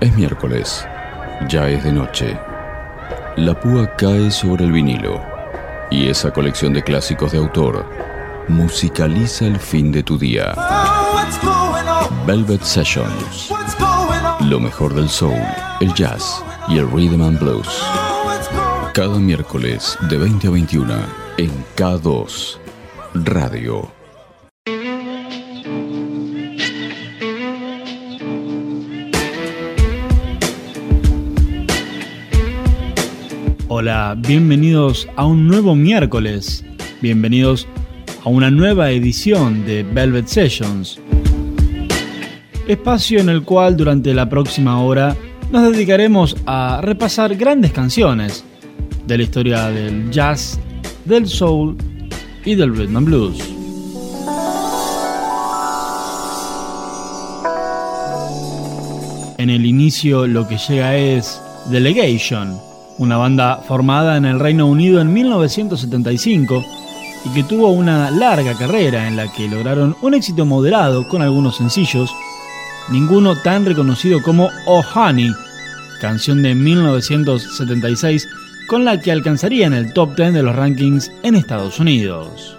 Es miércoles, ya es de noche. La púa cae sobre el vinilo y esa colección de clásicos de autor musicaliza el fin de tu día. Velvet Sessions. Lo mejor del soul, el jazz y el rhythm and blues. Cada miércoles de 20 a 21 en K2 Radio. Hola, bienvenidos a un nuevo miércoles. Bienvenidos a una nueva edición de Velvet Sessions. Espacio en el cual durante la próxima hora nos dedicaremos a repasar grandes canciones de la historia del jazz, del soul y del rhythm and blues. En el inicio lo que llega es Delegation una banda formada en el Reino Unido en 1975 y que tuvo una larga carrera en la que lograron un éxito moderado con algunos sencillos, ninguno tan reconocido como Oh Honey, canción de 1976 con la que alcanzarían el top 10 de los rankings en Estados Unidos.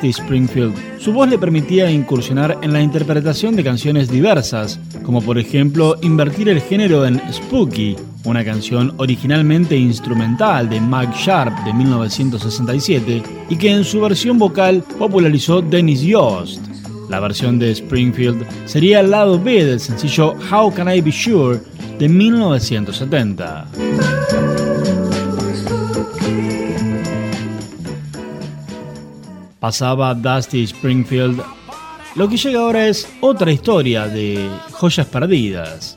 Dusty Springfield. Su voz le permitía incursionar en la interpretación de canciones diversas, como por ejemplo invertir el género en Spooky, una canción originalmente instrumental de Mike Sharp de 1967 y que en su versión vocal popularizó Dennis Yost. La versión de Springfield sería el lado B del sencillo How Can I Be Sure de 1970. Pasaba Dusty Springfield. Lo que llega ahora es otra historia de joyas perdidas.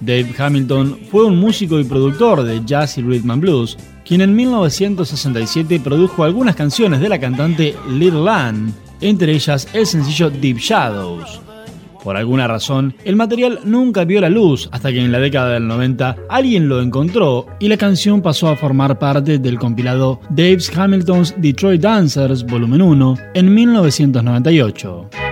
Dave Hamilton fue un músico y productor de jazz y rhythm and blues, quien en 1967 produjo algunas canciones de la cantante Little Ann entre ellas el sencillo Deep Shadows. Por alguna razón, el material nunca vio la luz hasta que en la década del 90 alguien lo encontró y la canción pasó a formar parte del compilado Dave's Hamilton's Detroit Dancers Volumen 1 en 1998.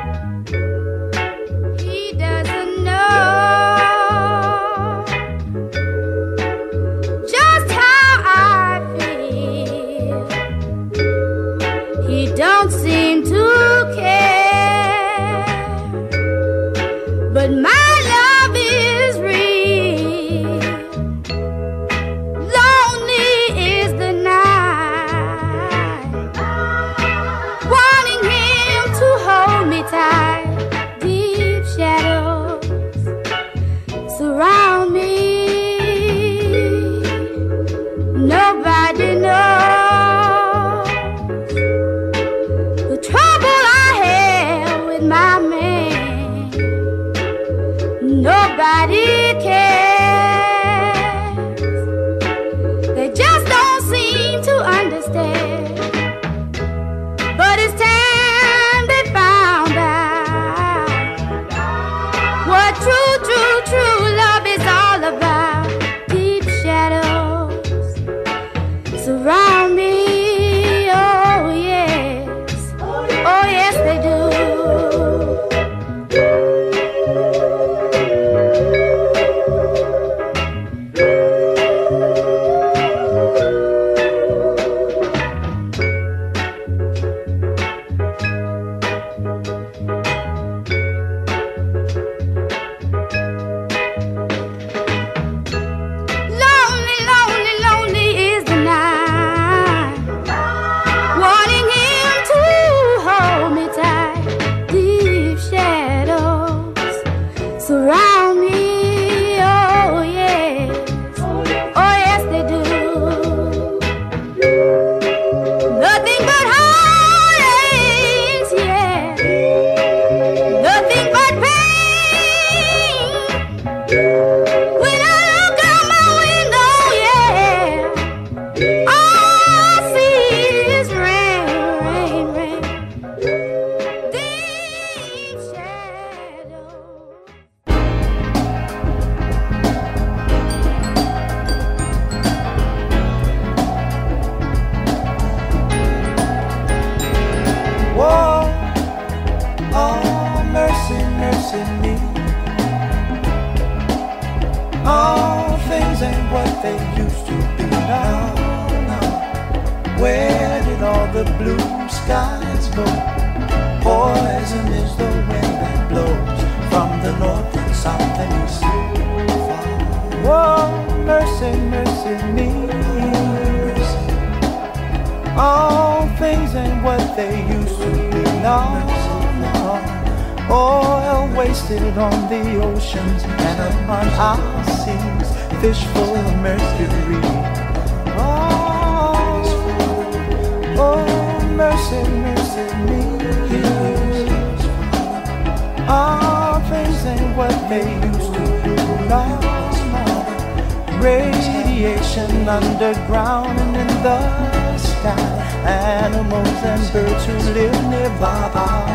they used to do love was more radiation underground and in the sky. Animals and birds who live nearby are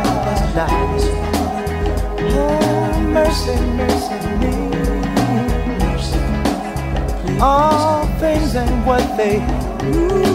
lives. Oh, mercy, mercy me. All things and what they do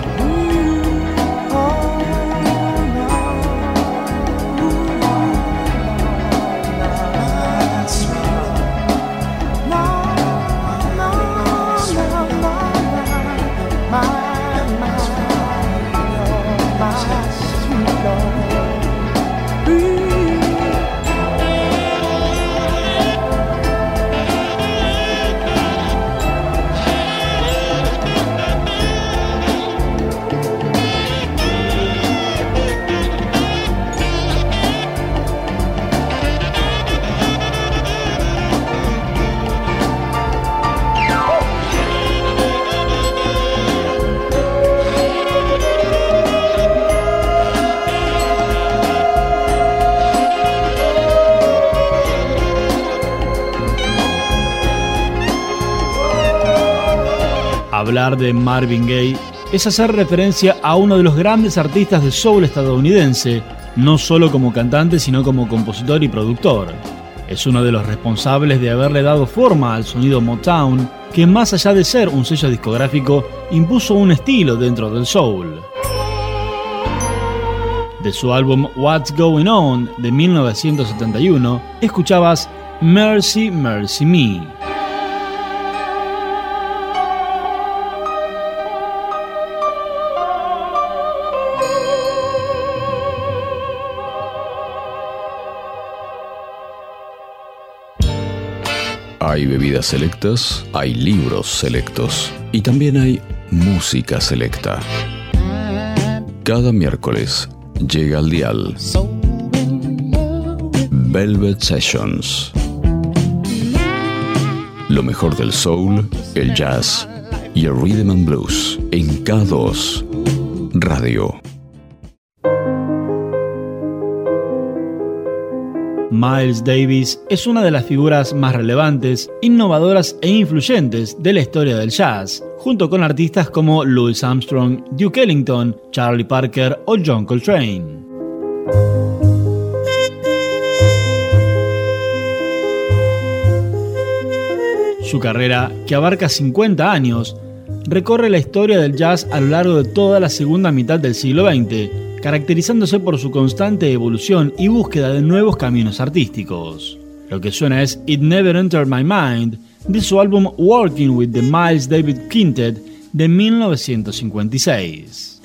Hablar de Marvin Gaye es hacer referencia a uno de los grandes artistas de soul estadounidense, no solo como cantante, sino como compositor y productor. Es uno de los responsables de haberle dado forma al sonido Motown, que más allá de ser un sello discográfico, impuso un estilo dentro del soul. De su álbum What's Going On de 1971, escuchabas Mercy, Mercy Me. Hay bebidas selectas, hay libros selectos y también hay música selecta. Cada miércoles llega al dial Velvet Sessions. Lo mejor del soul, el jazz y el rhythm and blues en K2 Radio. Miles Davis es una de las figuras más relevantes, innovadoras e influyentes de la historia del jazz, junto con artistas como Louis Armstrong, Duke Ellington, Charlie Parker o John Coltrane. Su carrera, que abarca 50 años, recorre la historia del jazz a lo largo de toda la segunda mitad del siglo XX, caracterizándose por su constante evolución y búsqueda de nuevos caminos artísticos. Lo que suena es It Never Entered My Mind, de su álbum Working with the Miles David Quintet de 1956.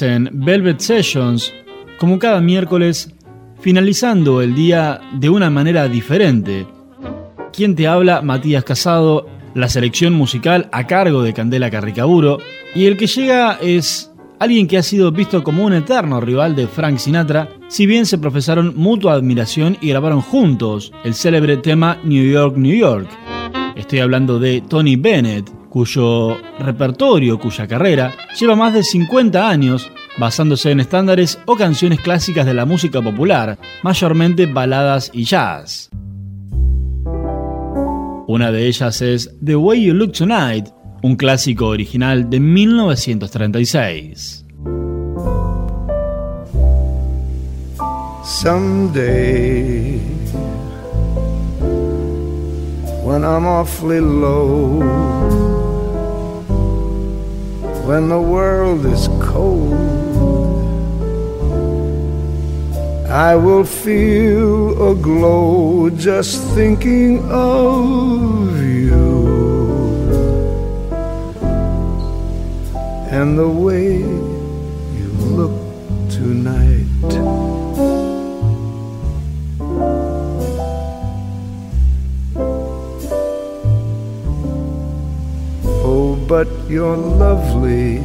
En Velvet Sessions, como cada miércoles, finalizando el día de una manera diferente. Quien te habla, Matías Casado, la selección musical a cargo de Candela Carricaburo, y el que llega es alguien que ha sido visto como un eterno rival de Frank Sinatra, si bien se profesaron mutua admiración y grabaron juntos el célebre tema New York, New York. Estoy hablando de Tony Bennett, cuyo repertorio, cuya carrera, lleva más de 50 años basándose en estándares o canciones clásicas de la música popular, mayormente baladas y jazz. Una de ellas es The Way You Look Tonight, un clásico original de 1936. Someday, when I'm awfully low. When the world is cold. I will feel a glow just thinking of you and the way you look tonight. But you're lovely.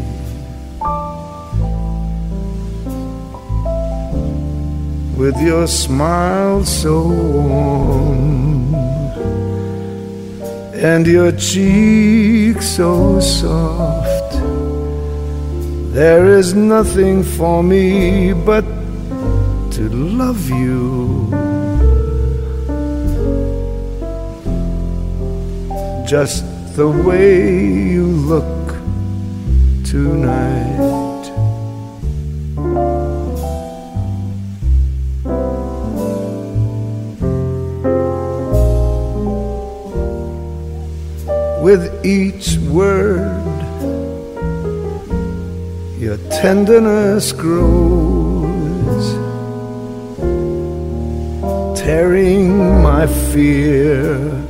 With your smile so warm and your cheek so soft, there is nothing for me but to love you. Just the way you look tonight. With each word, your tenderness grows, tearing my fear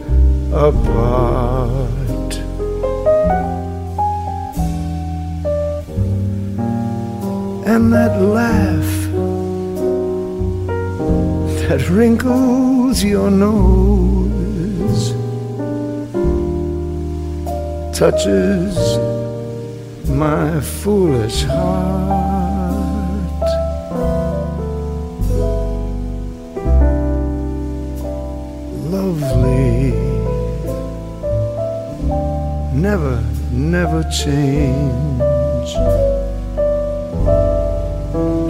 and that laugh that wrinkles your nose touches my foolish heart. Lovely, never, never change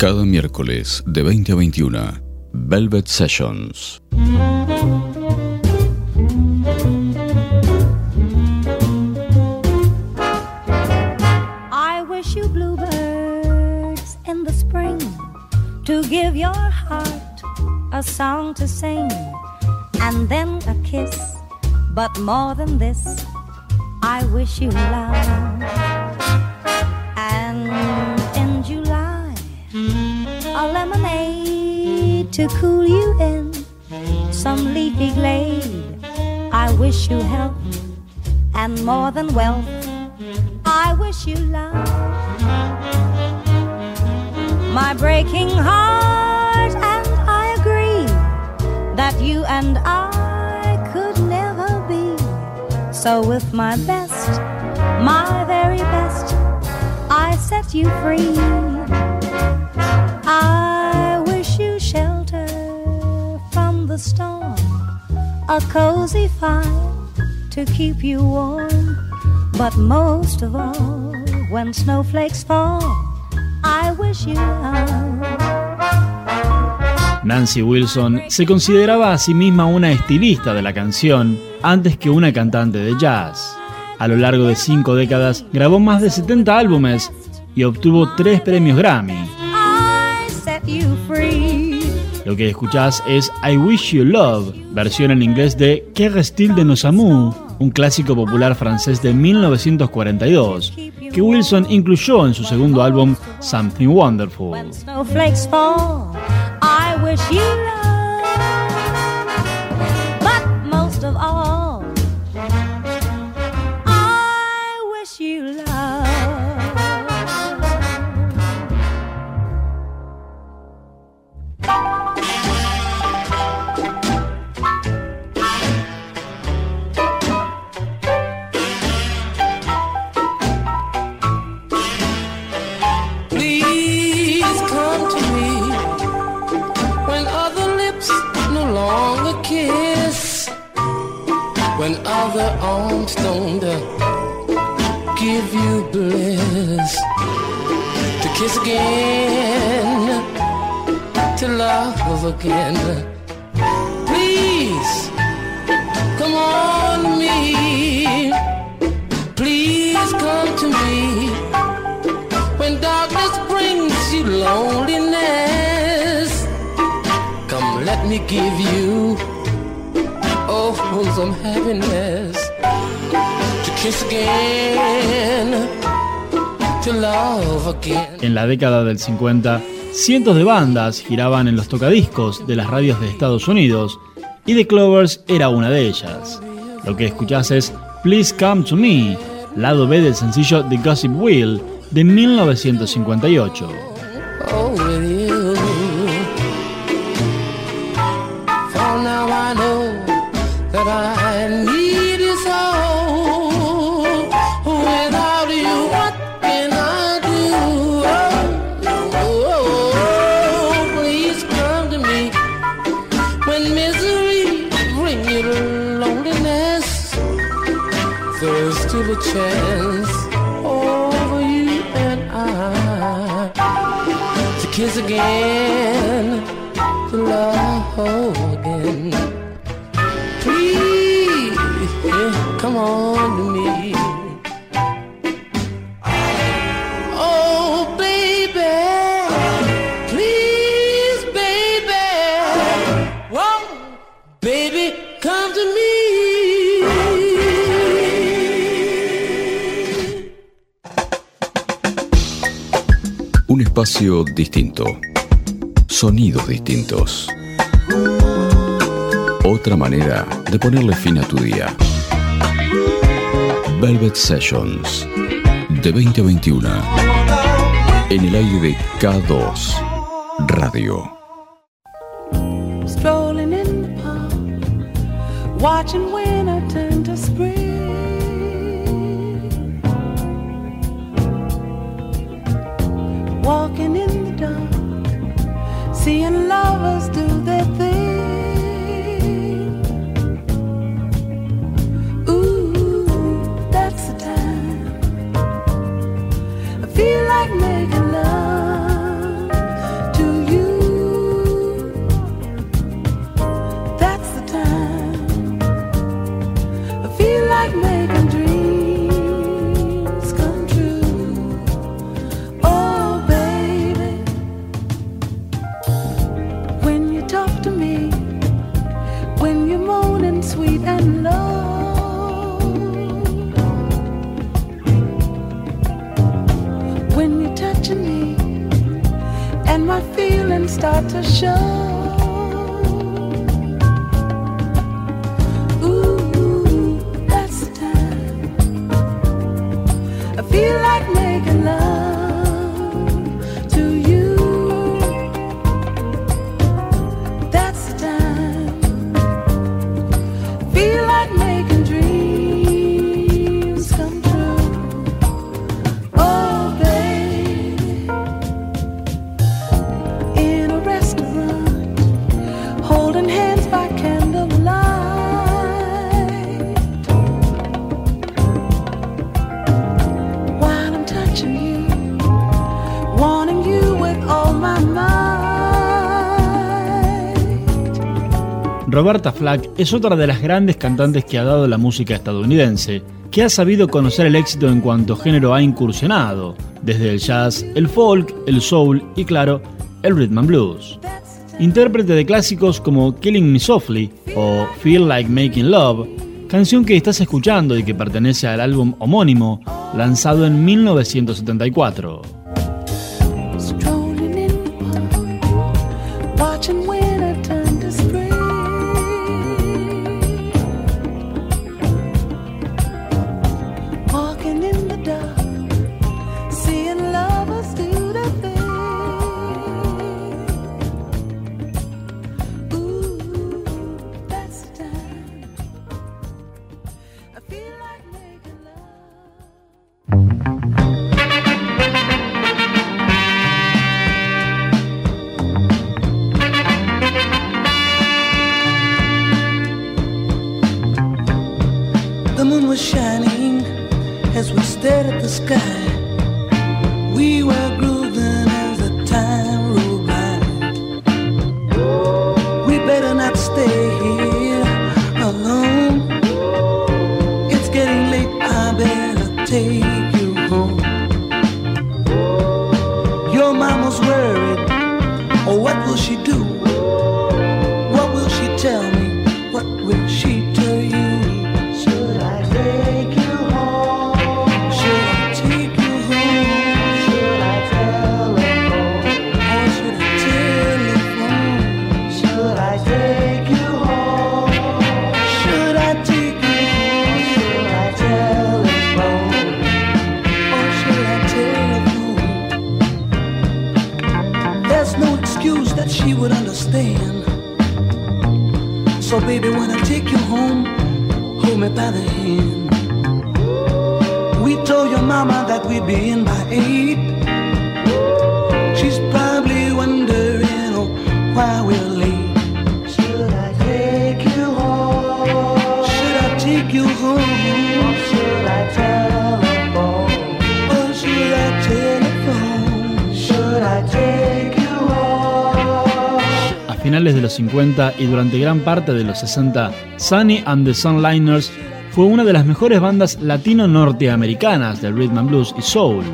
Cada miércoles de 20 a 21, Velvet Sessions. I wish you bluebirds in the spring to give your heart a song to sing and then a kiss. But more than this, I wish you love. To cool you in some leafy glade. I wish you health and more than wealth. I wish you love. My breaking heart, and I agree that you and I could never be. So, with my best, my very best, I set you free. A cozy fire to keep you warm. But most of all, when snowflakes fall, I wish you Nancy Wilson se consideraba a sí misma una estilista de la canción antes que una cantante de jazz. A lo largo de cinco décadas grabó más de 70 álbumes y obtuvo tres premios Grammy. Lo que escuchás es I Wish You Love, versión en inglés de Que restil de nos amours, un clásico popular francés de 1942, que Wilson incluyó en su segundo álbum Something Wonderful. when other arms don't give you bliss to kiss again to love again. Please come on me. Please come to me. When darkness brings you loneliness come let me give you En la década del 50, cientos de bandas giraban en los tocadiscos de las radios de Estados Unidos y The Clovers era una de ellas. Lo que escuchás es Please Come to Me, lado B del sencillo The Gossip Wheel de 1958. chance come on to me. espacio distinto. Sonidos distintos. Otra manera de ponerle fin a tu día. Velvet Sessions. De 2021. En el aire de K2. Radio. Lovers do start to show. Roberta Flack es otra de las grandes cantantes que ha dado la música estadounidense, que ha sabido conocer el éxito en cuanto género ha incursionado, desde el jazz, el folk, el soul y claro, el rhythm and blues. Intérprete de clásicos como Killing Me Softly o Feel Like Making Love, canción que estás escuchando y que pertenece al álbum homónimo, lanzado en 1974. Gran parte de los 60, Sunny and the Sunliners fue una de las mejores bandas latino-norteamericanas del rhythm and blues y soul,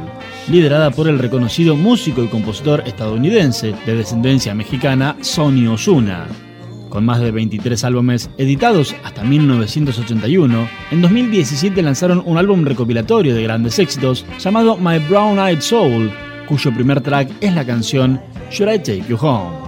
liderada por el reconocido músico y compositor estadounidense de descendencia mexicana Sonny Osuna. Con más de 23 álbumes editados hasta 1981, en 2017 lanzaron un álbum recopilatorio de grandes éxitos llamado My Brown Eyed Soul, cuyo primer track es la canción Should I Take You Home.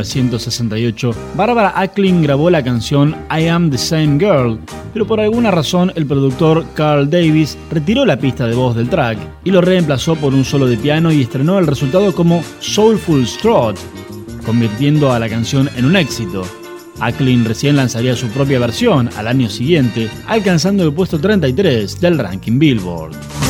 1968, Barbara Acklin grabó la canción I Am the Same Girl, pero por alguna razón el productor Carl Davis retiró la pista de voz del track y lo reemplazó por un solo de piano y estrenó el resultado como Soulful Strut, convirtiendo a la canción en un éxito. Acklin recién lanzaría su propia versión al año siguiente, alcanzando el puesto 33 del ranking Billboard.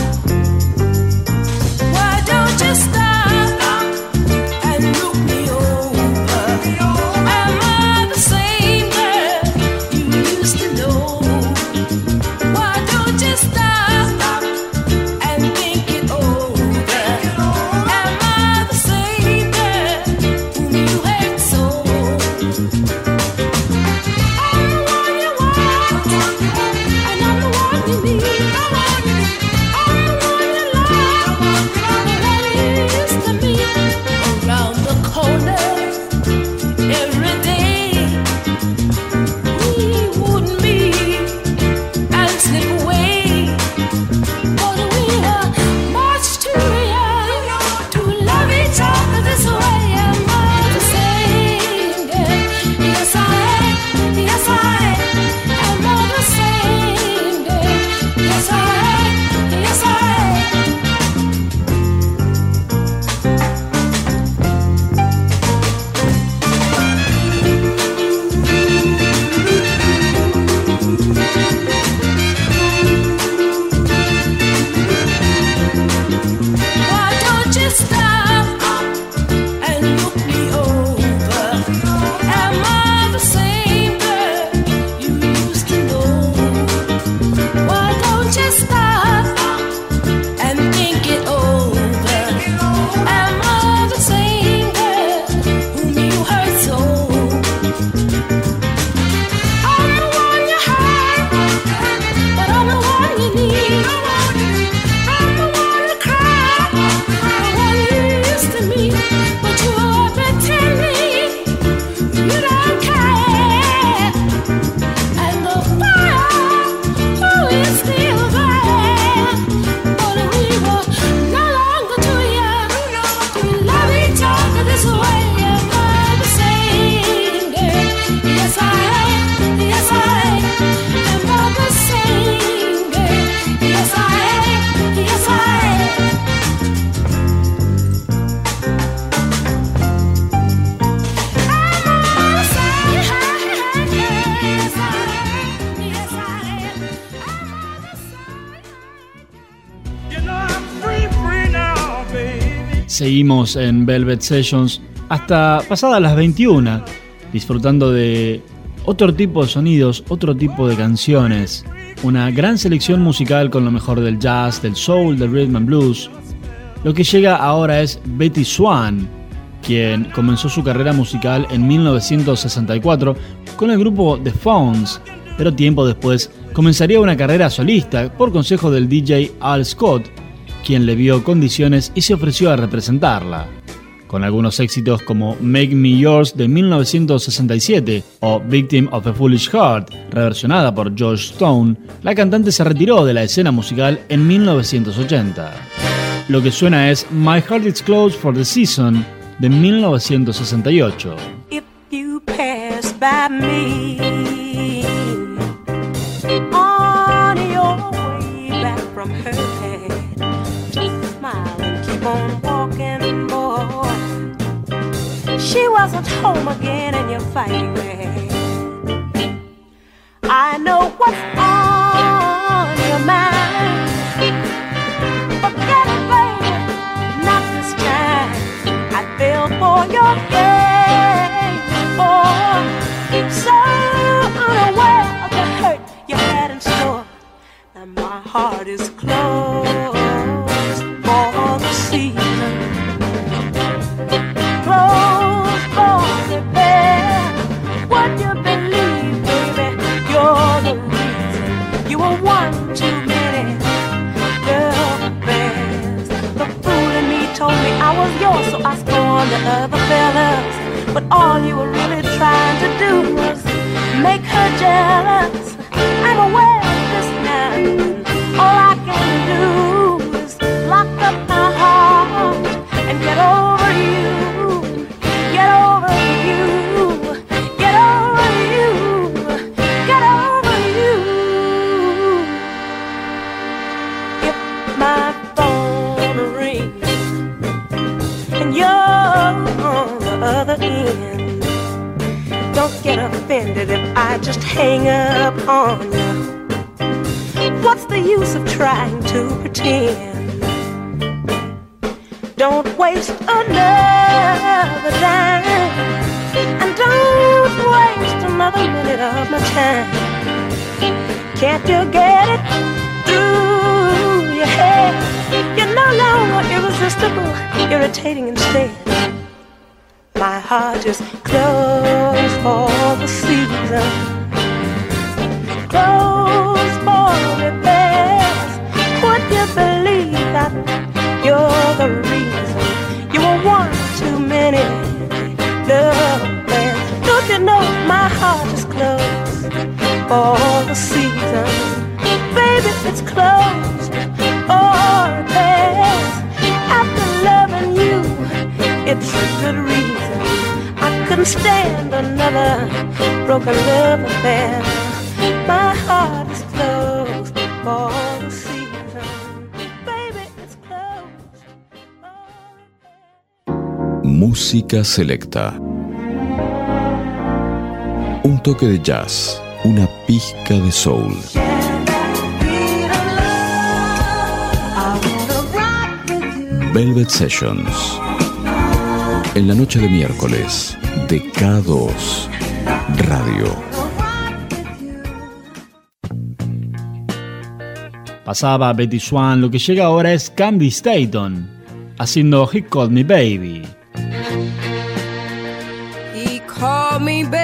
Seguimos en Velvet Sessions hasta pasadas las 21, disfrutando de otro tipo de sonidos, otro tipo de canciones, una gran selección musical con lo mejor del jazz, del soul, del rhythm and blues. Lo que llega ahora es Betty Swan, quien comenzó su carrera musical en 1964 con el grupo The Phones, pero tiempo después comenzaría una carrera solista por consejo del DJ Al Scott, quien le vio condiciones y se ofreció a representarla. Con algunos éxitos como Make Me Yours de 1967 o Victim of a Foolish Heart, reversionada por George Stone, la cantante se retiró de la escena musical en 1980. Lo que suena es My Heart Is Closed for the Season de 1968. She wasn't home again and you're fighting. I know what's on your mind. Forget it, baby, not this time. I fell for your game, oh, so unaware of the hurt you had in store. Now my heart is closed. For the season? Baby, it's closed for repairs. After loving you, it's a good reason I couldn't stand another broken love affair. My heart is closed for the season. Baby, it's closed. Música selecta. Un toque de jazz, una pizca de soul. Velvet Sessions. En la noche de miércoles, de K2 Radio. Pasaba Betty Swan, lo que llega ahora es Candy Staton, haciendo He Called Me Baby. He called me baby,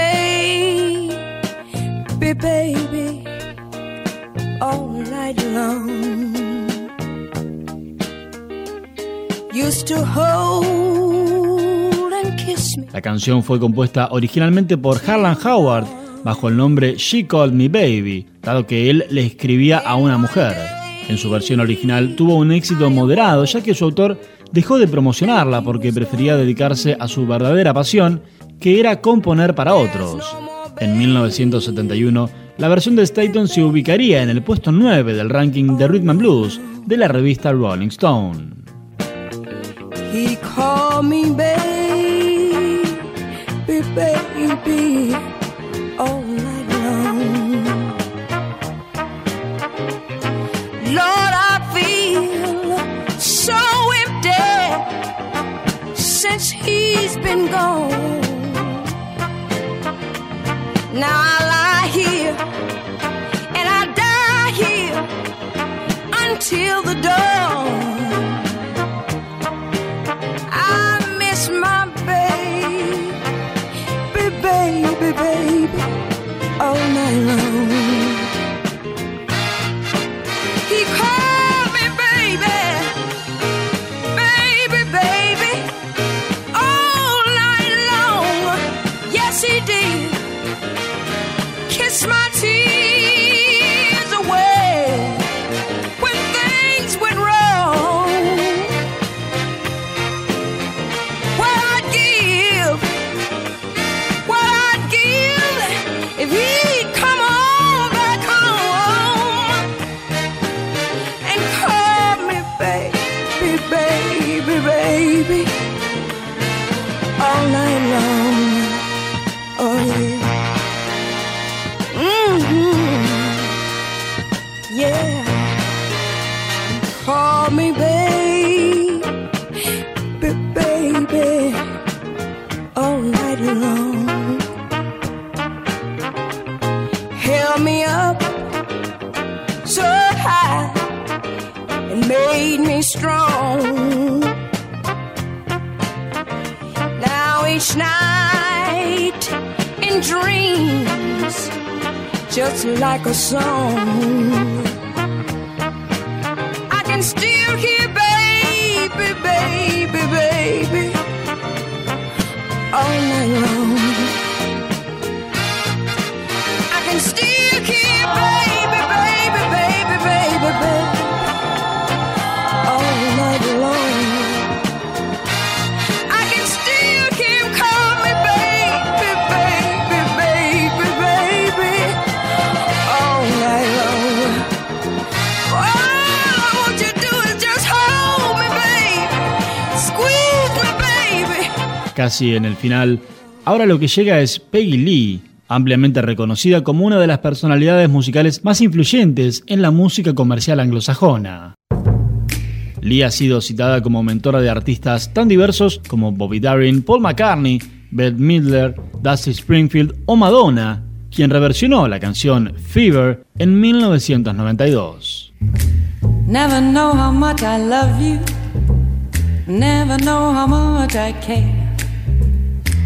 la canción fue compuesta originalmente por Harlan Howard bajo el nombre She Called Me Baby, dado que él le escribía a una mujer. En su versión original tuvo un éxito moderado, ya que su autor dejó de promocionarla porque prefería dedicarse a su verdadera pasión, que era componer para otros. En 1971, la versión de Staton se ubicaría en el puesto 9 del ranking de Rhythm and Blues de la revista Rolling Stone. baby, all night long. Lord, I feel so empty till the dawn. I miss my baby, baby, baby, all night long. brought me up so high and made me strong. Now each night in dreams, just like a song, I can still hear baby, baby, baby all night long. Casi en el final, ahora lo que llega es Peggy Lee, ampliamente reconocida como una de las personalidades musicales más influyentes en la música comercial anglosajona. Lee ha sido citada como mentora de artistas tan diversos como Bobby Darin, Paul McCartney, Bette Midler, Dusty Springfield o Madonna, quien reversionó la canción Fever en 1992. Never know how much I love you. Never know how much I care.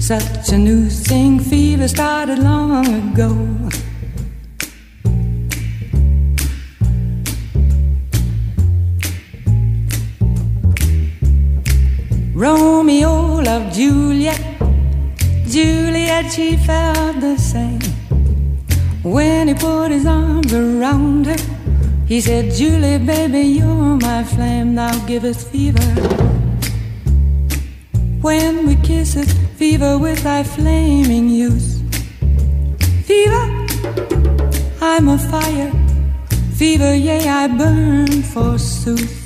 such a new thing. Fever started long ago. Romeo loved Juliet. Juliet, she felt the same. When he put his arms around her, he said, Julie, baby, you're my flame. Now give us fever. When we kiss it, fever with thy flaming youth. Fever, I'm a fire. Fever, yea, I burn forsooth.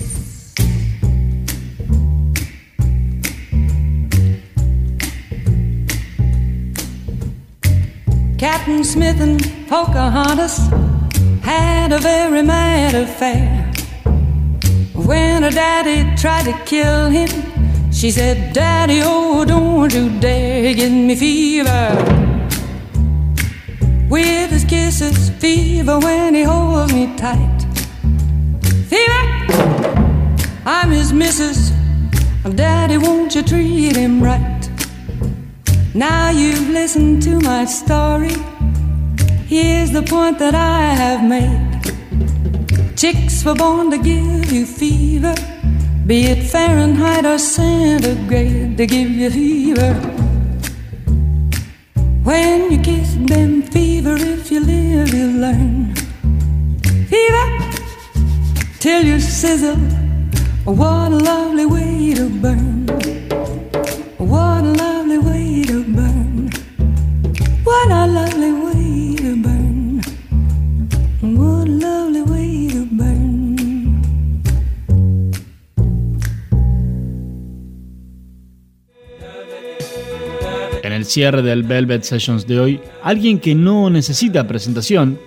Captain Smith and Pocahontas had a very mad affair. When her daddy tried to kill him, she said, Daddy, oh, don't you dare give me fever. With his kisses, fever when he holds me tight. Fever, I'm his missus. Daddy, won't you treat him right? Now you've listened to my story. Here's the point that I have made. Chicks were born to give you fever, be it Fahrenheit or centigrade, they give you fever. When you kiss them, fever, if you live, you learn. Fever, till you sizzle. What a lovely way to burn. Cierre del Velvet Sessions de hoy, alguien que no necesita presentación,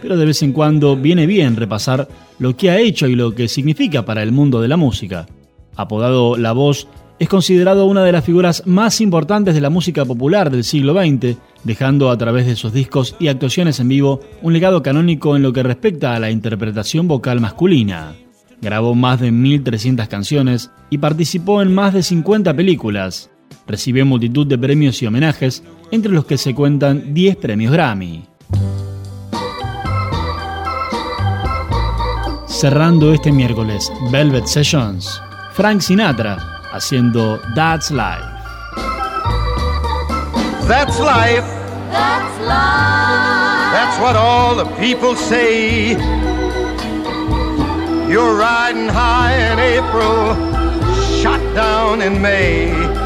pero de vez en cuando viene bien repasar lo que ha hecho y lo que significa para el mundo de la música. Apodado La Voz, es considerado una de las figuras más importantes de la música popular del siglo XX, dejando a través de sus discos y actuaciones en vivo un legado canónico en lo que respecta a la interpretación vocal masculina. Grabó más de 1.300 canciones y participó en más de 50 películas. Recibió multitud de premios y homenajes, entre los que se cuentan 10 premios Grammy. Cerrando este miércoles Velvet Sessions, Frank Sinatra haciendo That's Life. That's life. That's life. That's what all the people say. You're riding high in April, shot down in May.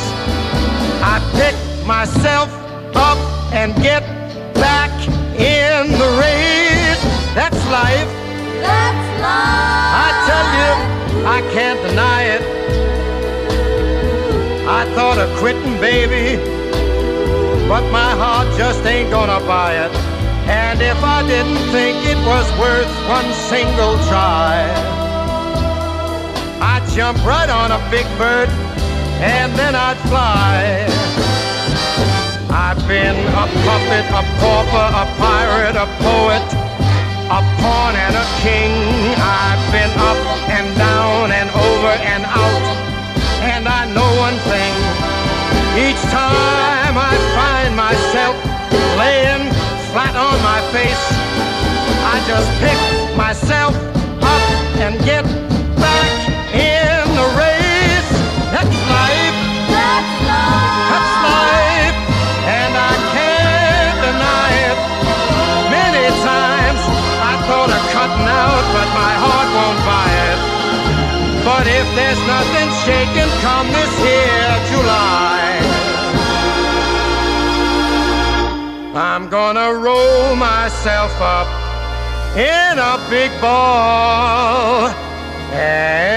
I pick myself up and get back in the race. That's life. That's life. I tell you, I can't deny it. I thought of quitting, baby, but my heart just ain't gonna buy it. And if I didn't think it was worth one single try, I'd jump right on a big bird and then I'd fly. I've been a puppet, a pauper, a pirate, a poet, a pawn and a king. I've been up and down and over and out. And I know one thing. Each time I find myself laying flat on my face, I just pick myself up and get That's life. And I can't deny it. Many times I thought out, but my heart won't buy it. But if there's nothing shaking come this here July, I'm gonna roll myself up in a big ball and